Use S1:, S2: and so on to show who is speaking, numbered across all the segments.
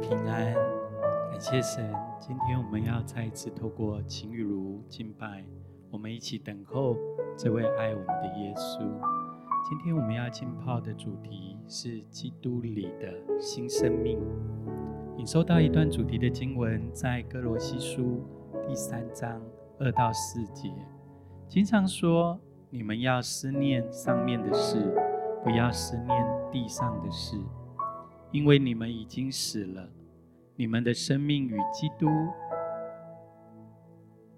S1: 平安，感谢神。今天我们要再一次透过情雨如敬拜，我们一起等候这位爱我们的耶稣。今天我们要浸泡的主题是基督里的新生命。你收到一段主题的经文，在哥罗西书第三章二到四节，经常说：你们要思念上面的事，不要思念地上的事。因为你们已经死了，你们的生命与基督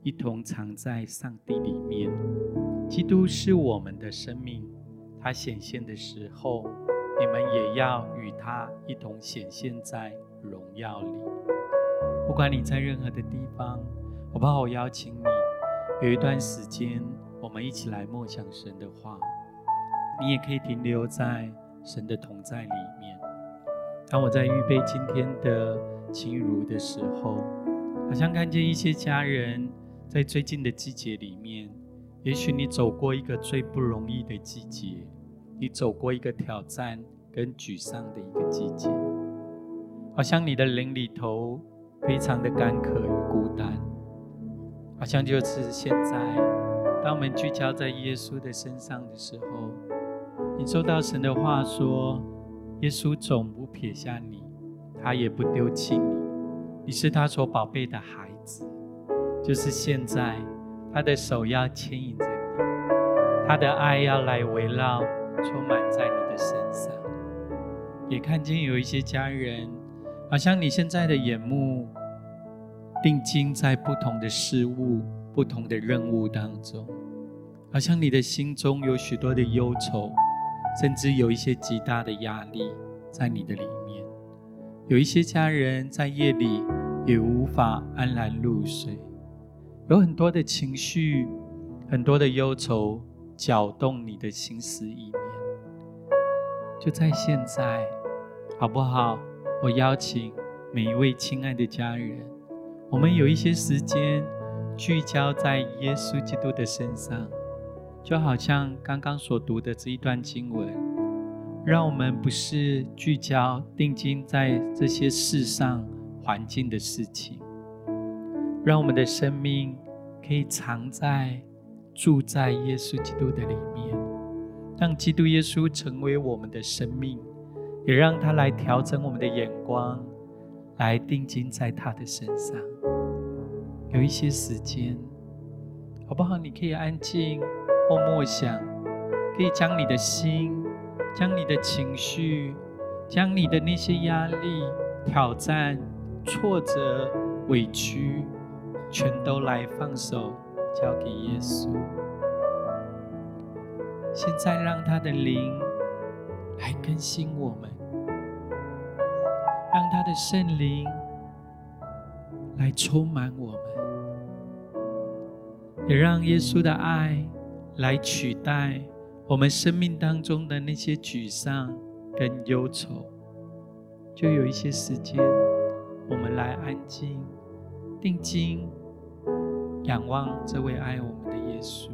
S1: 一同藏在上帝里面。基督是我们的生命，他显现的时候，你们也要与他一同显现在荣耀里。不管你在任何的地方，我把我邀请你，有一段时间，我们一起来默想神的话。你也可以停留在神的同在里面。当我在预备今天的情如的时候，好像看见一些家人在最近的季节里面，也许你走过一个最不容易的季节，你走过一个挑战跟沮丧的一个季节，好像你的灵里头非常的干渴与孤单，好像就是现在，当我们聚焦在耶稣的身上的时候，你收到神的话说。耶稣总不撇下你，他也不丢弃你。你是他所宝贝的孩子，就是现在，他的手要牵引着你，他的爱要来围绕、充满在你的身上。也看见有一些家人，好像你现在的眼目定睛在不同的事物、不同的任务当中，好像你的心中有许多的忧愁。甚至有一些极大的压力在你的里面，有一些家人在夜里也无法安然入睡，有很多的情绪、很多的忧愁搅动你的心思意念。就在现在，好不好？我邀请每一位亲爱的家人，我们有一些时间聚焦在耶稣基督的身上。就好像刚刚所读的这一段经文，让我们不是聚焦定睛在这些世上环境的事情，让我们的生命可以藏在住在耶稣基督的里面，让基督耶稣成为我们的生命，也让他来调整我们的眼光，来定睛在他的身上。有一些时间，好不好？你可以安静。或默想，可以将你的心、将你的情绪、将你的那些压力、挑战、挫折、委屈，全都来放手，交给耶稣。现在，让他的灵来更新我们，让他的圣灵来充满我们，也让耶稣的爱。来取代我们生命当中的那些沮丧跟忧愁，就有一些时间，我们来安静、定睛、仰望这位爱我们的耶稣。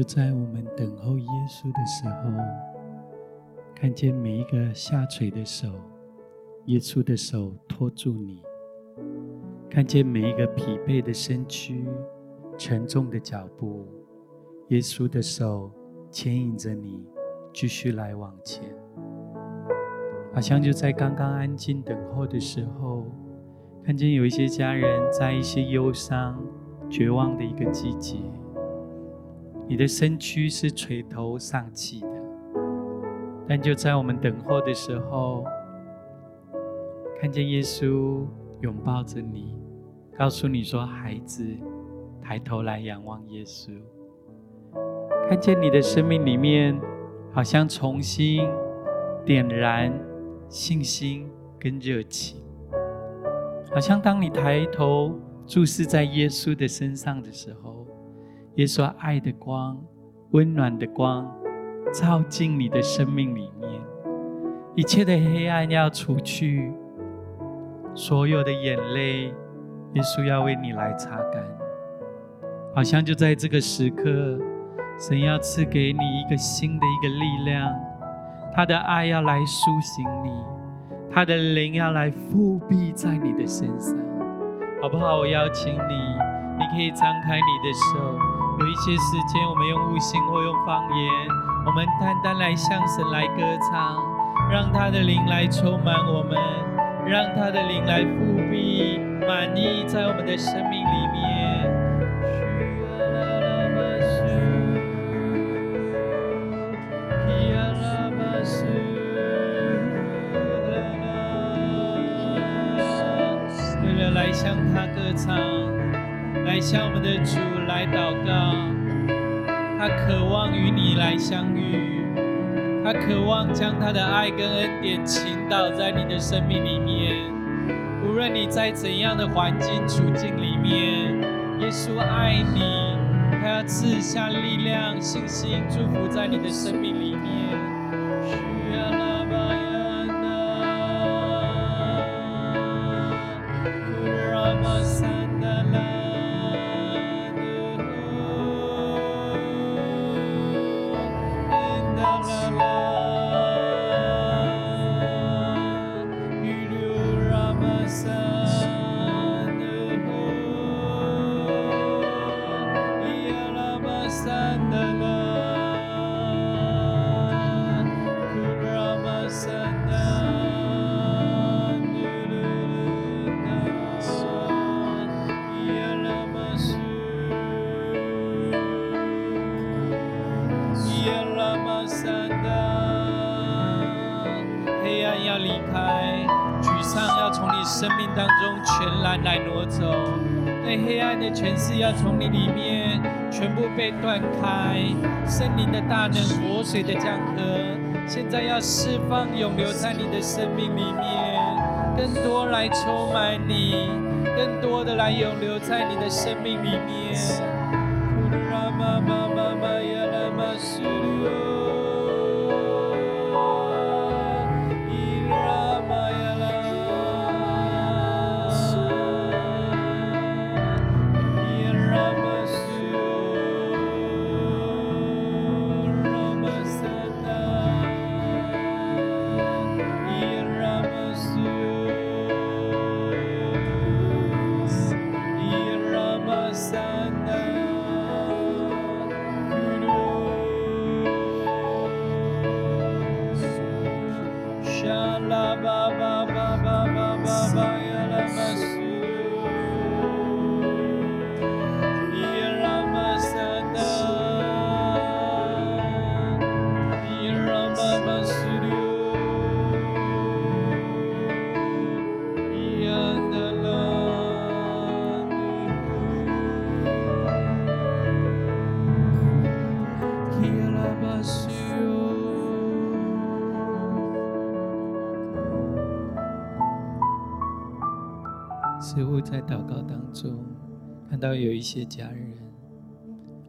S1: 就在我们等候耶稣的时候，看见每一个下垂的手，耶稣的手托住你；看见每一个疲惫的身躯、沉重的脚步，耶稣的手牵引着你继续来往前。好像就在刚刚安静等候的时候，看见有一些家人在一些忧伤、绝望的一个季节，你的身躯是垂头丧气的。但就在我们等候的时候，看见耶稣拥抱着你，告诉你说：“孩子，抬头来仰望耶稣。”看见你的生命里面，好像重新点燃信心跟热情，好像当你抬头注视在耶稣的身上的时候，耶稣爱的光、温暖的光。照进你的生命里面，一切的黑暗要除去，所有的眼泪，耶稣要为你来擦干。好像就在这个时刻，神要赐给你一个新的一个力量，他的爱要来苏醒你，他的灵要来覆庇在你的身上，好不好？我邀请你，你可以张开你的手，有一些时间，我们用悟性或用方言。我们单单来向神来歌唱，让他的灵来充满我们，让他的灵来覆庇满溢在我们的生命里面。为了来向他歌唱，来向我们的主来祷告。他渴望与你来相遇，他渴望将他的爱跟恩典倾倒在你的生命里面。无论你在怎样的环境处境里面，耶稣爱你，他要赐下力量、信心、祝福在你的生命生命当中全然来挪走，那黑暗的权势要从你里面全部被断开。圣灵的大能、活水的江河，现在要释放永留在你的生命里面，更多来充满你，更多的来永留在你的生命里面。似到有一些家人，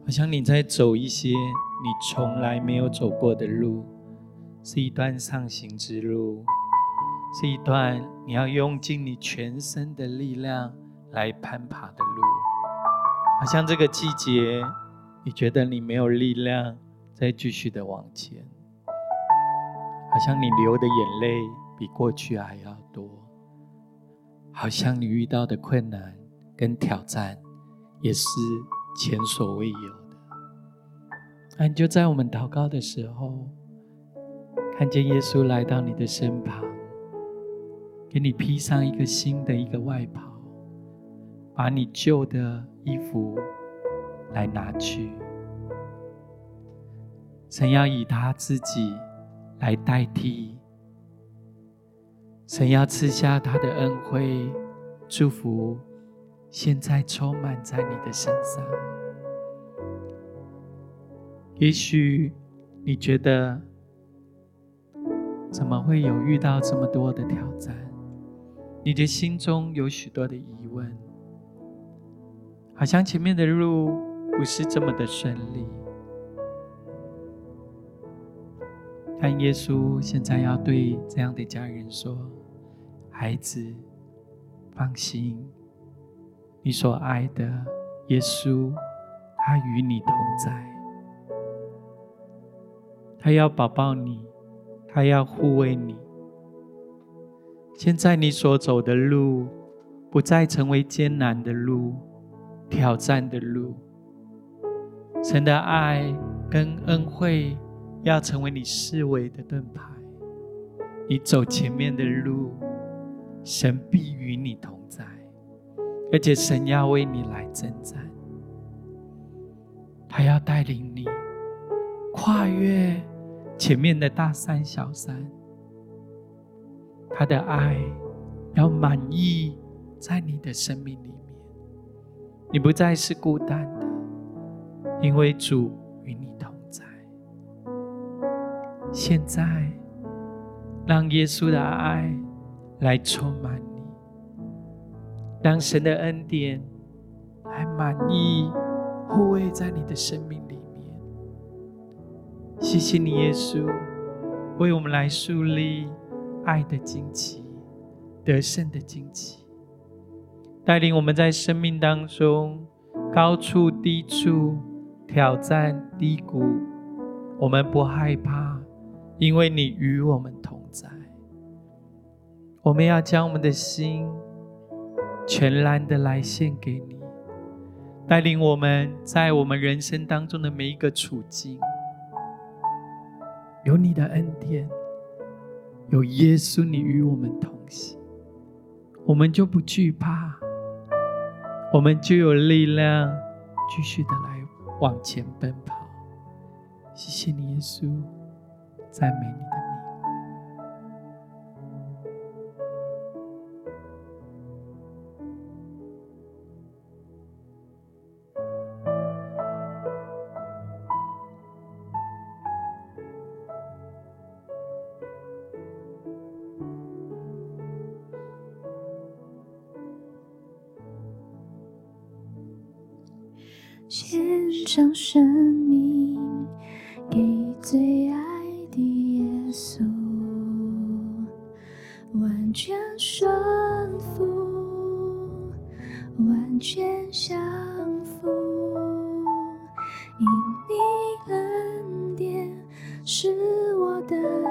S1: 好像你在走一些你从来没有走过的路，是一段上行之路，是一段你要用尽你全身的力量来攀爬的路。好像这个季节，你觉得你没有力量再继续的往前，好像你流的眼泪比过去还要多，好像你遇到的困难跟挑战也是前所未有的。那就在我们祷告的时候，看见耶稣来到你的身旁，给你披上一个新的一个外袍，把你旧的衣服来拿去。神要以他自己。来代替，神要赐下他的恩惠、祝福，现在充满在你的身上。也许你觉得，怎么会有遇到这么多的挑战？你的心中有许多的疑问，好像前面的路不是这么的顺利。但耶稣现在要对这样的家人说：“孩子，放心，你所爱的耶稣，他与你同在，他要保抱你，他要护卫你。现在你所走的路，不再成为艰难的路、挑战的路。神的爱跟恩惠。”要成为你思维的盾牌，你走前面的路，神必与你同，而且神要为你来征战，他要带领你跨越前面的大山小山，他的爱要满溢在你的生命里面，你不再是孤单的，因为主与你同在。现在，让耶稣的爱来充满，让神的恩典来满意护卫在你的生命里面。谢谢你，耶稣，为我们来树立爱的旌旗、得胜的旌旗，带领我们在生命当中高处低处、挑战低谷，我们不害怕。因为你与我们同在，我们要将我们的心全然的来献给你，带领我们在我们人生当中的每一个处境，有你的恩典，有耶稣你与我们同行，我们就不惧怕，我们就有力量继续的来往前奔跑。谢谢你，耶稣。赞美你
S2: 是我的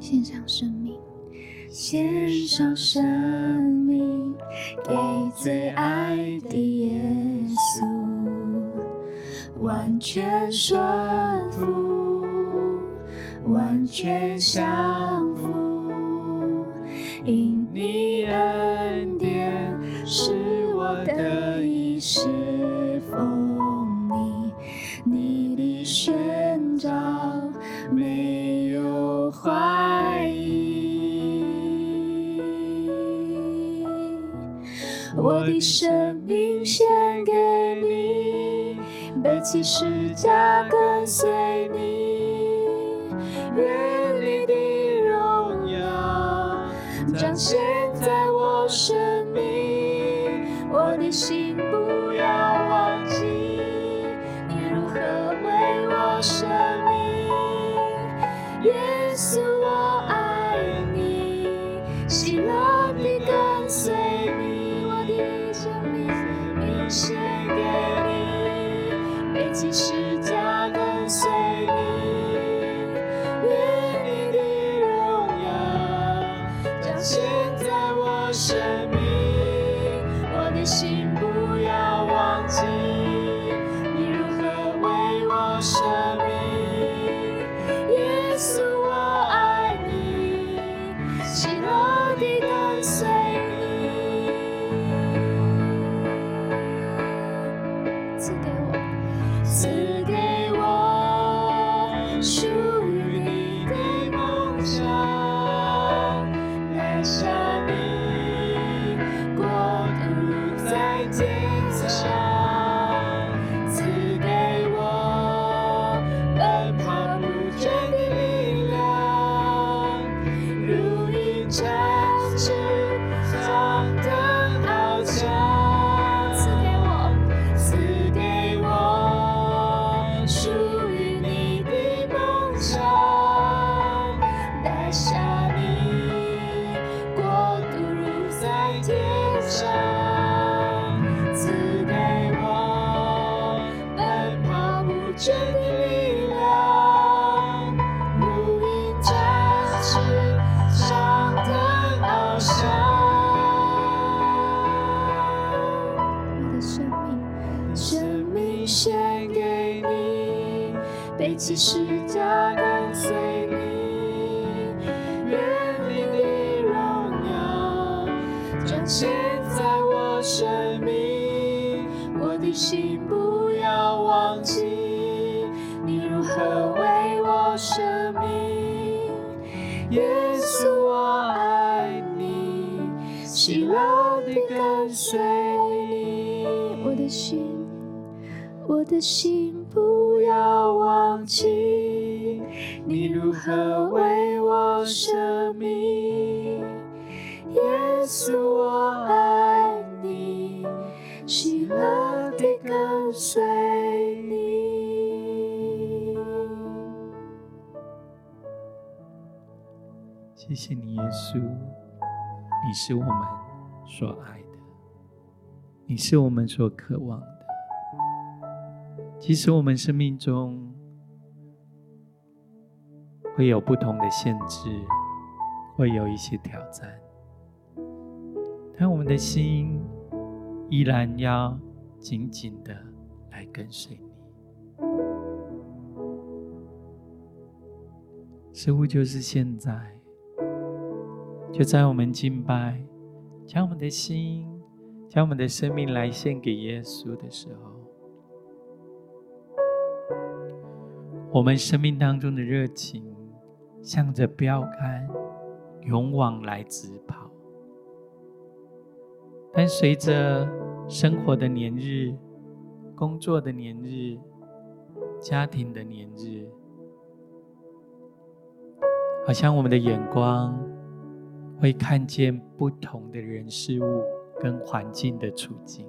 S2: 献上生命，献上生命给最爱的耶稣，完全顺服，完全相。起十架跟随你，愿你的荣耀彰显在我生命，我的心不如的心不要忘记你如何为我生命，耶稣我爱你，喜乐地跟随你。
S1: 谢谢你，耶稣，你是我们所爱的，你是我们所渴望的。即使我们生命中会有不同的限制，会有一些挑战，但我们的心依然要紧紧的来跟随你。似乎就是现在。就在我们敬拜，将我们的心、将我们的生命来献给耶稣的时候，我们生命当中的热情，向着标杆勇往来直跑。但随着生活的年日、工作的年日、家庭的年日，好像我们的眼光，会看见不同的人事物跟环境的处境，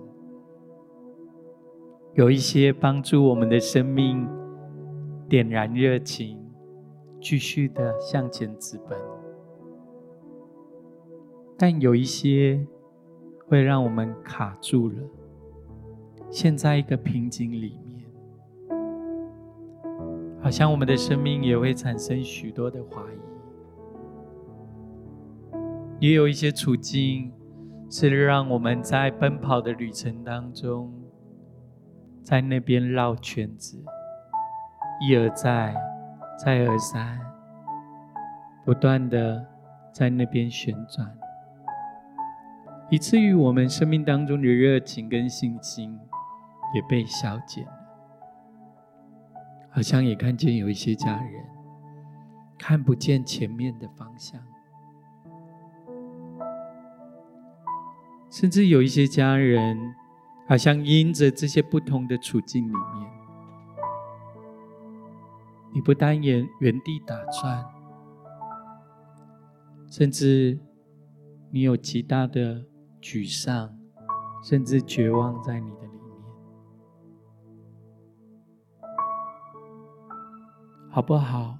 S1: 有一些帮助我们的生命点燃热情，继续的向前直奔；但有一些会让我们卡住了，陷在一个瓶颈里面，好像我们的生命也会产生许多的怀疑。也有一些处境，是让我们在奔跑的旅程当中，在那边绕圈子，一而再，再而三，不断的在那边旋转，以至于我们生命当中的热情跟信心也被消减了。好像也看见有一些家人看不见前面的方向。甚至有一些家人，好像因着这些不同的处境里面，你不单言原地打转，甚至你有极大的沮丧，甚至绝望在你的里面，好不好？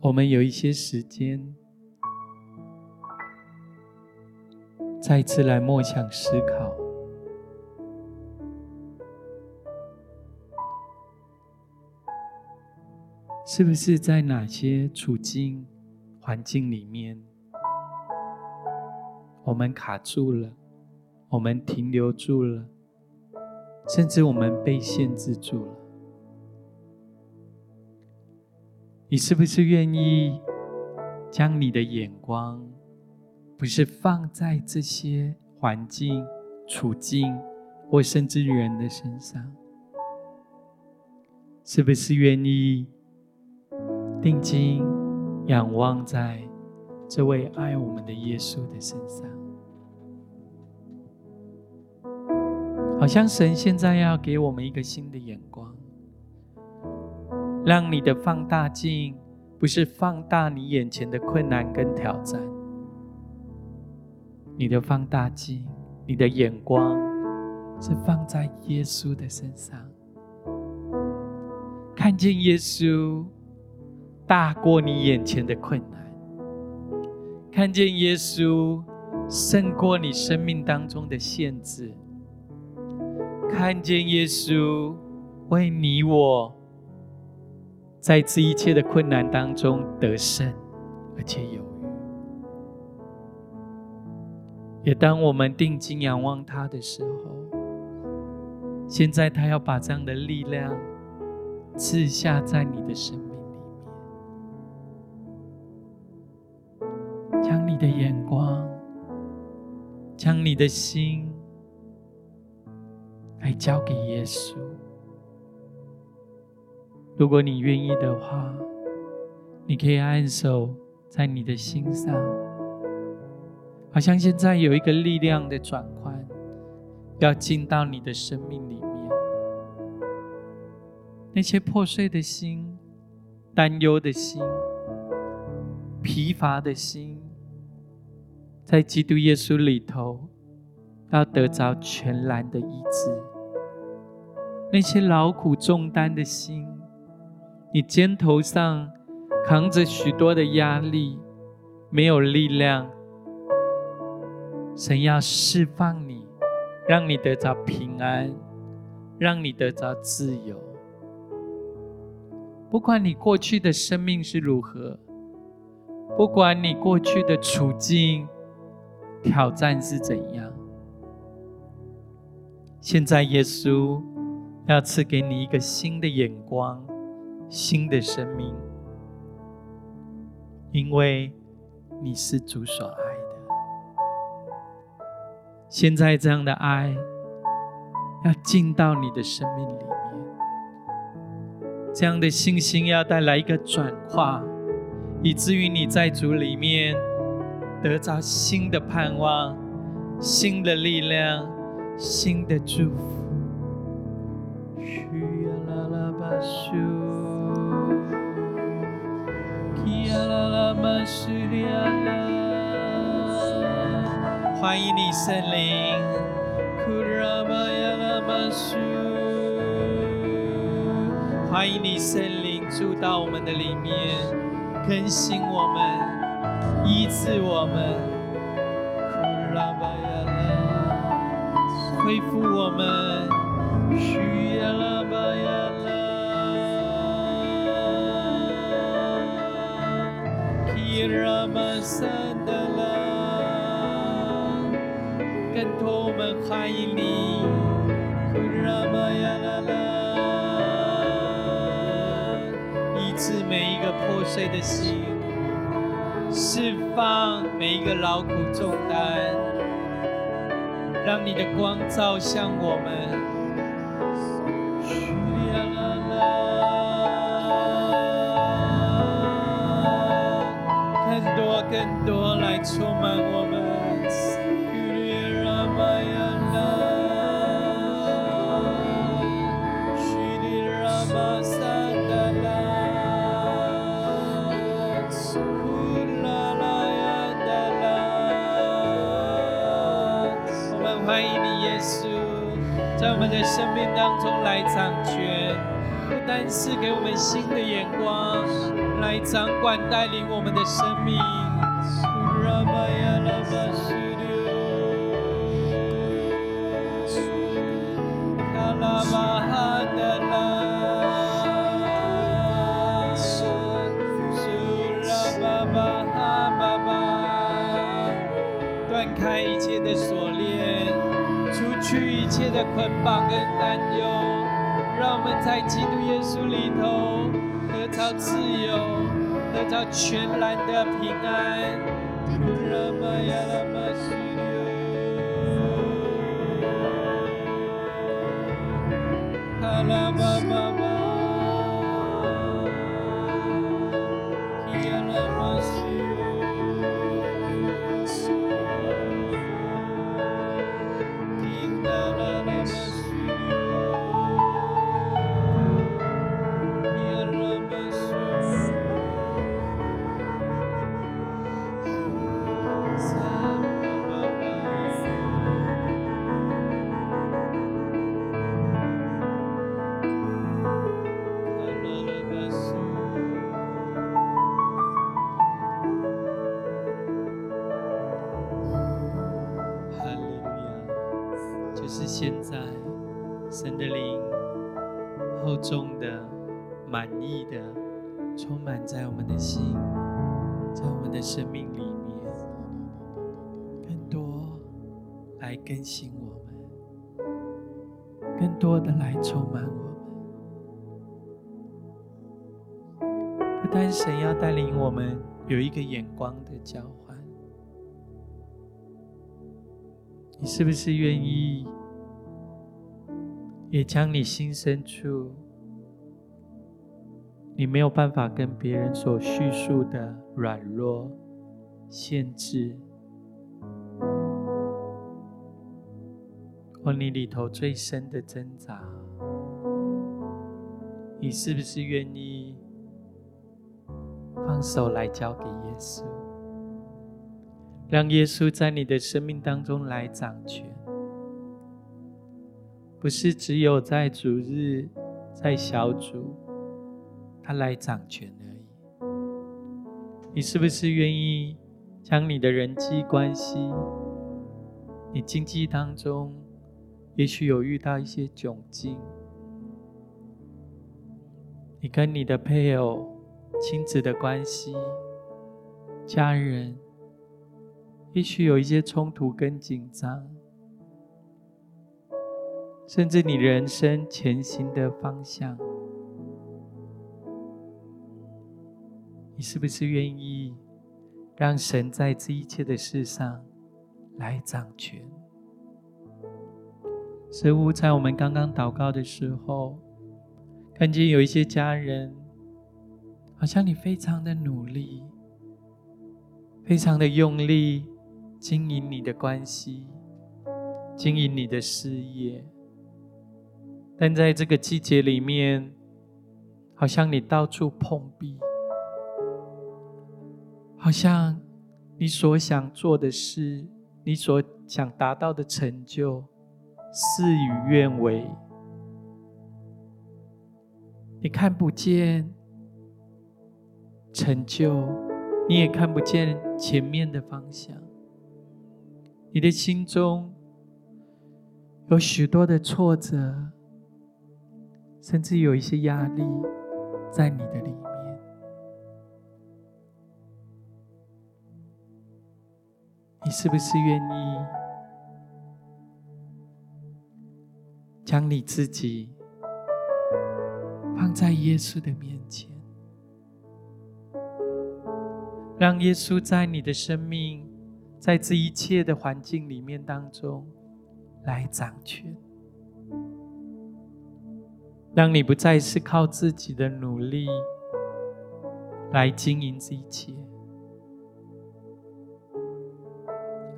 S1: 我们有一些时间。再次来默想思考，是不是在哪些处境、环境里面，我们卡住了，我们停留住了，甚至我们被限制住了？你是不是愿意将你的眼光，不是放在这些环境、处境，或甚至人的身上，是不是愿意定睛仰望在这位爱我们的耶稣的身上？好像神现在要给我们一个新的眼光，让你的放大镜不是放大你眼前的困难跟挑战。你的放大镜，你的眼光是放在耶稣的身上，看见耶稣大过你眼前的困难，看见耶稣胜过你生命当中的限制，看见耶稣为你我在这一切的困难当中得胜，而且有。也当我们定睛仰望他的时候，现在他要把这样的力量赐下在你的生的眼光，将你的心来交给耶稣。如果你愿意的话，你可以按手在你的心上。好像现在有一个力量的转换，要进到你的生命里面。那些破碎的心、担忧的心、疲乏的心，在基督耶稣里头，要得着全然的医治。那些劳苦重担的心，你肩头上扛着许多的压力，没有力量。神要释放你，让你得着平安，让你得着自由。不管你过去的生命是如何，不管你过去的处境挑战是怎样，现在耶稣要赐给你一个新的眼光，新的生命，因为你是主所爱的。现在这样的爱要进到你的生命里面，这样的信心要带来一个转化，以至于你在主里面得着新的盼望、新的力量、新的祝福。欢迎你，圣灵，欢迎你，圣灵，住到我们的里面，更新我们，医治我们，恢复我们，需要拉巴呀拉，基拉玛桑德拉。更多，我们欢迎你。医治每一个破碎的心，释放每一个劳苦重担，让你的光照向我们。更多来充满。我生命当中来掌权，不单是给我们新的眼光，来掌管带领我们的生命。的捆绑跟担忧，让我们在基督耶稣里头得到自由，得到全然的平安。生命里面，更多来更新我们，更多的来充满我们。不单神要带领我们有一个眼光的交换，你是不是愿意也将你心深处，你没有办法跟别人所叙述的软弱、限制，或你里头最深的挣扎，你是不是愿意放手来交给耶稣，让耶稣在你的生命当中来掌权？不是只有在主日、在小组，他来掌权而已。你是不是愿意？将你的人际关系，你经济当中，也许有遇到一些窘境，你跟你的配偶、亲子的关系、家人，也许有一些冲突跟紧张，甚至你人生前行的方向，你是不是愿意？让神在这一切的事上来掌权。似乎在我们刚刚祷告的时候，看见有一些家人，好像你非常的努力，非常的用力经营你的关系，经营你的事业，但在这个季节里面，好像你到处碰壁。好像你所想做的事，你所想达到的成就，事与愿违。你看不见成就，你也看不见前面的方向。你的心中有许多的挫折，甚至有一些压力在你的里面。你是不是愿意将你自己放在耶稣的面前，让耶稣在你的生命，在这一切的环境里面当中来掌权，让你不再是靠自己的努力来经营这一切，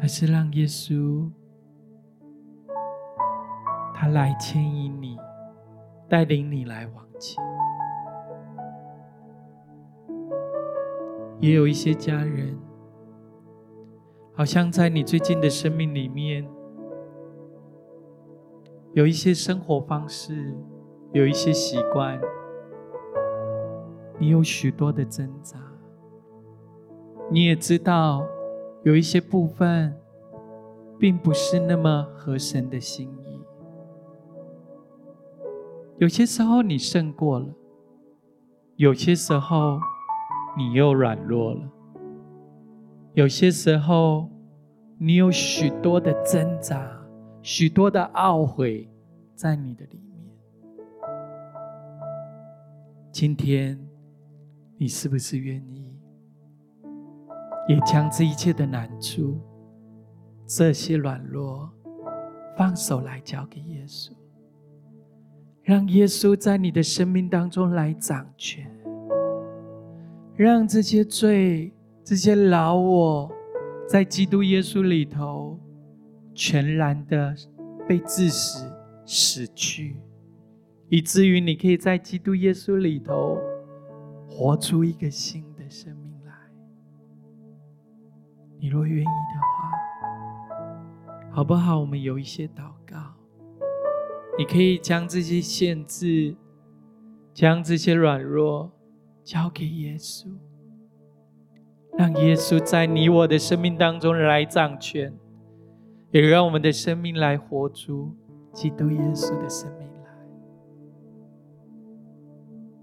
S1: 而是让耶稣。他来牵引你，带领你来往前。也有一些家人，好像在你最近的生命里面，有一些生活方式，有一些习惯，你有许多的挣扎。你也知道，有一些部分，并不是那么合神的心意。有些时候你胜过了，有些时候你又软弱了，有些时候你有许多的挣扎，许多的懊悔在你的里面。今天你是不是愿意也将这一切的难处、这些软弱放手来交给耶稣？让耶稣在你的生命当中来掌权，让这些罪、这些老我，在基督耶稣里头全然的被致死、死去，以至于你可以在基督耶稣里头活出一个新的生命。你若愿意的话，好不好？我们有一些祷告。你可以将这些限制、将这些软弱交给耶稣，让耶稣在你我的生命当中来掌权，也让我们的生命来活出基督耶稣的生命来。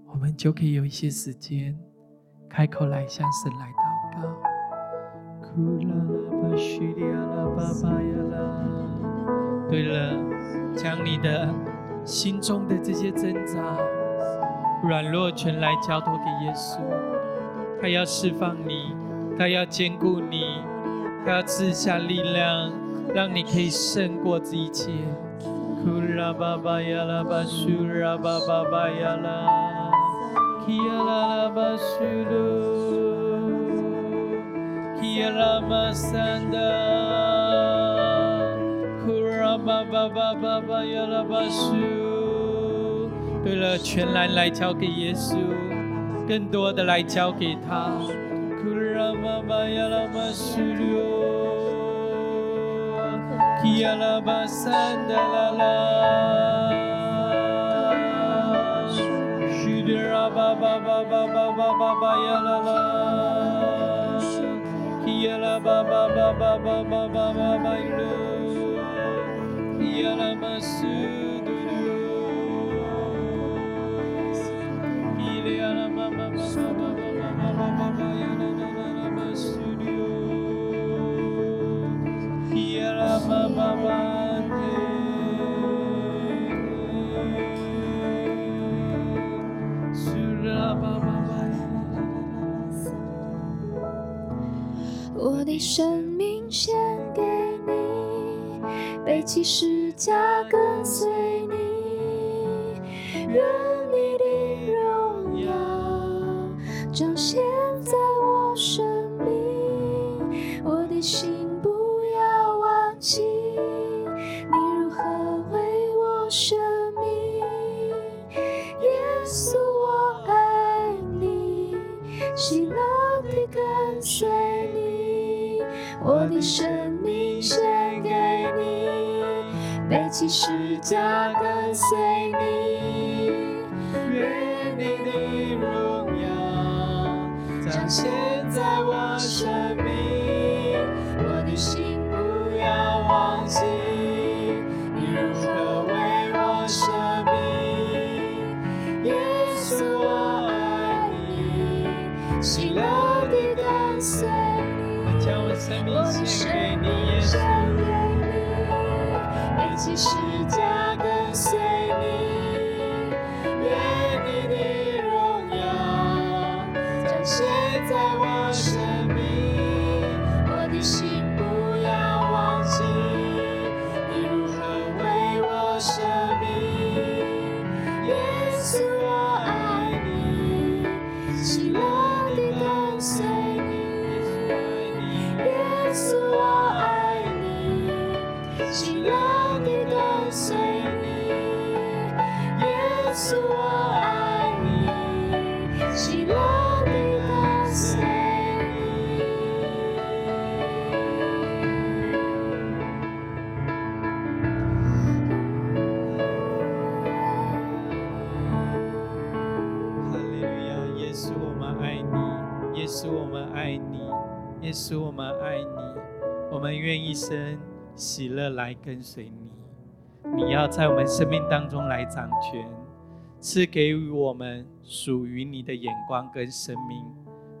S1: 我们就可以有一些时间开口来向神来祷告。对了。将你的心中的这些挣扎、软弱全来交托给耶稣，他要释放你，他要坚固你，他要赐下力量，让你可以胜过这一切。耶拉巴三的，苦让爸爸爸爸爸耶拉巴叔，对了，全然来交给耶稣，更多的来交给他，苦让爸爸耶拉巴叔的，耶拉巴三的啦啦，叔的爸爸爸爸爸爸爸耶啦啦。Yala Baba Baba Baba Baba Baba
S2: Yala Masu 生命献给你，背起十架跟随起十架跟随你，愿你的荣耀彰显在我生命，世界耶稣，我们爱你，我
S1: 们愿一生喜乐来跟随你。你要在我们生命当中来掌权，赐给予我们属于你的眼光跟生命，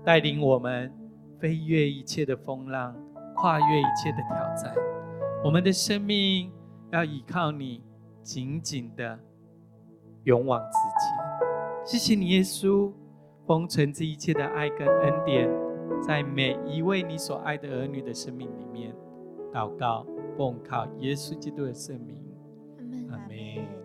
S1: 带领我们飞越一切的风浪，跨越一切的挑战。我们的生命要依靠你，紧紧的勇往直前。谢谢你，耶稣，封存这一切的爱跟恩典，在每一位你所爱的儿女的生命里面，祷告，奉靠耶稣基督的圣名。
S2: 阿
S1: 门。